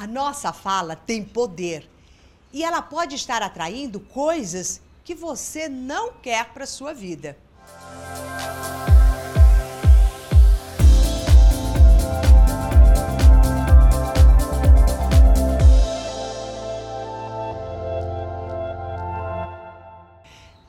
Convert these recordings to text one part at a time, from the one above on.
A nossa fala tem poder e ela pode estar atraindo coisas que você não quer para sua vida.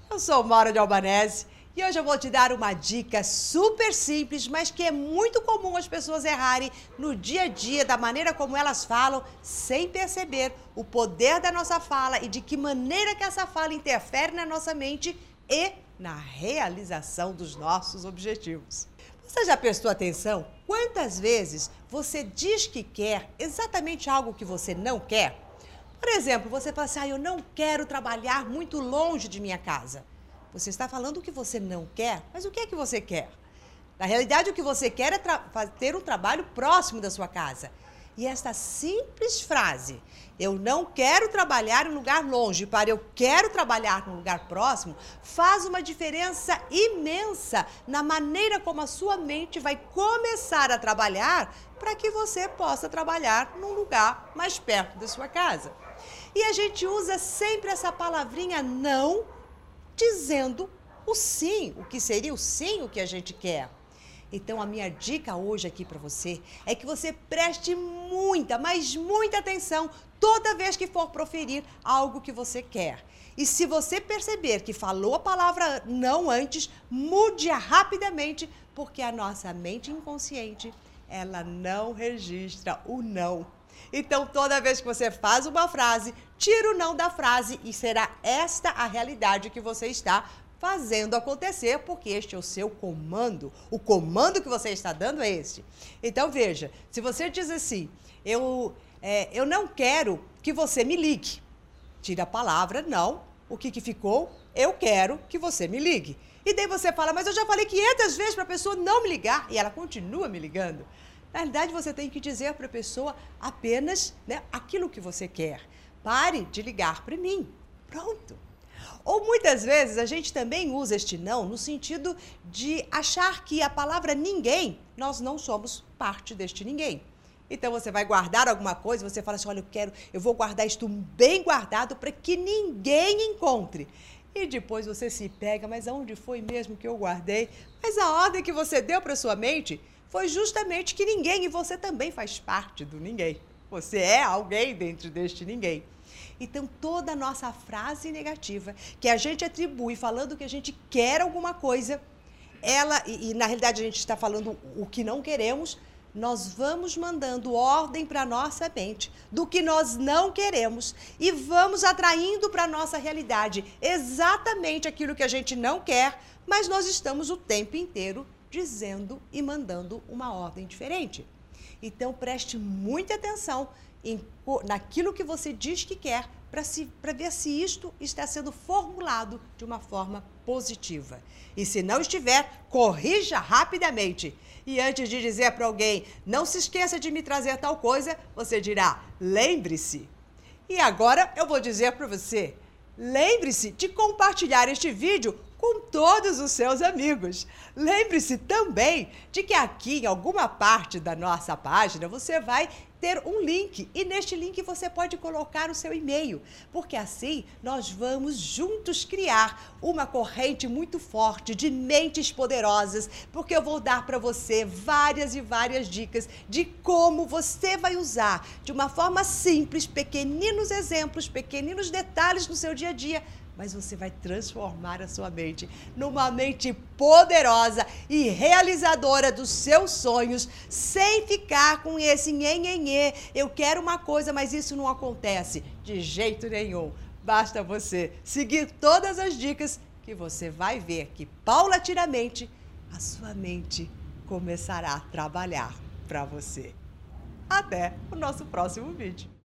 Eu sou Maura de Albanese e hoje eu vou te dar uma dica super simples, mas que é muito comum as pessoas errarem no dia a dia, da maneira como elas falam, sem perceber o poder da nossa fala e de que maneira que essa fala interfere na nossa mente e na realização dos nossos objetivos. Você já prestou atenção quantas vezes você diz que quer exatamente algo que você não quer? Por exemplo, você fala assim: ah, eu não quero trabalhar muito longe de minha casa. Você está falando o que você não quer, mas o que é que você quer? Na realidade, o que você quer é ter um trabalho próximo da sua casa. E esta simples frase, eu não quero trabalhar em lugar longe, para eu quero trabalhar num lugar próximo, faz uma diferença imensa na maneira como a sua mente vai começar a trabalhar para que você possa trabalhar num lugar mais perto da sua casa. E a gente usa sempre essa palavrinha não dizendo o sim, o que seria o sim o que a gente quer. Então a minha dica hoje aqui para você é que você preste muita, mas muita atenção toda vez que for proferir algo que você quer. E se você perceber que falou a palavra não antes, mude-a rapidamente, porque a nossa mente inconsciente, ela não registra o não. Então, toda vez que você faz uma frase, tira o não da frase e será esta a realidade que você está fazendo acontecer, porque este é o seu comando. O comando que você está dando é este. Então, veja, se você diz assim, eu, é, eu não quero que você me ligue, tira a palavra não. O que, que ficou? Eu quero que você me ligue. E daí você fala, mas eu já falei 500 vezes para a pessoa não me ligar e ela continua me ligando. Na realidade, você tem que dizer para a pessoa apenas né, aquilo que você quer. Pare de ligar para mim. Pronto. Ou muitas vezes a gente também usa este não no sentido de achar que a palavra ninguém, nós não somos parte deste ninguém. Então você vai guardar alguma coisa, você fala assim: olha, eu quero, eu vou guardar isto bem guardado para que ninguém encontre. E depois você se pega, mas aonde foi mesmo que eu guardei? Mas a ordem que você deu para sua mente foi justamente que ninguém, e você também faz parte do ninguém. Você é alguém dentro deste ninguém. Então, toda nossa frase negativa que a gente atribui falando que a gente quer alguma coisa, ela, e, e na realidade a gente está falando o que não queremos, nós vamos mandando ordem para nossa mente do que nós não queremos e vamos atraindo para a nossa realidade exatamente aquilo que a gente não quer, mas nós estamos o tempo inteiro dizendo e mandando uma ordem diferente. Então preste muita atenção em, naquilo que você diz que quer para ver se isto está sendo formulado de uma forma positiva. E se não estiver, corrija rapidamente. E antes de dizer para alguém, não se esqueça de me trazer tal coisa, você dirá, lembre-se. E agora eu vou dizer para você, lembre-se de compartilhar este vídeo com todos os seus amigos. Lembre-se também de que aqui em alguma parte da nossa página você vai ter um link. E neste link você pode colocar o seu e-mail, porque assim nós vamos juntos criar uma corrente muito forte de mentes poderosas, porque eu vou dar para você várias e várias dicas de como você vai usar de uma forma simples, pequeninos exemplos, pequeninos detalhes no seu dia a dia mas você vai transformar a sua mente numa mente poderosa e realizadora dos seus sonhos, sem ficar com esse nhenhenhê. Eu quero uma coisa, mas isso não acontece de jeito nenhum. Basta você seguir todas as dicas que você vai ver que paulatinamente a sua mente começará a trabalhar para você. Até o nosso próximo vídeo.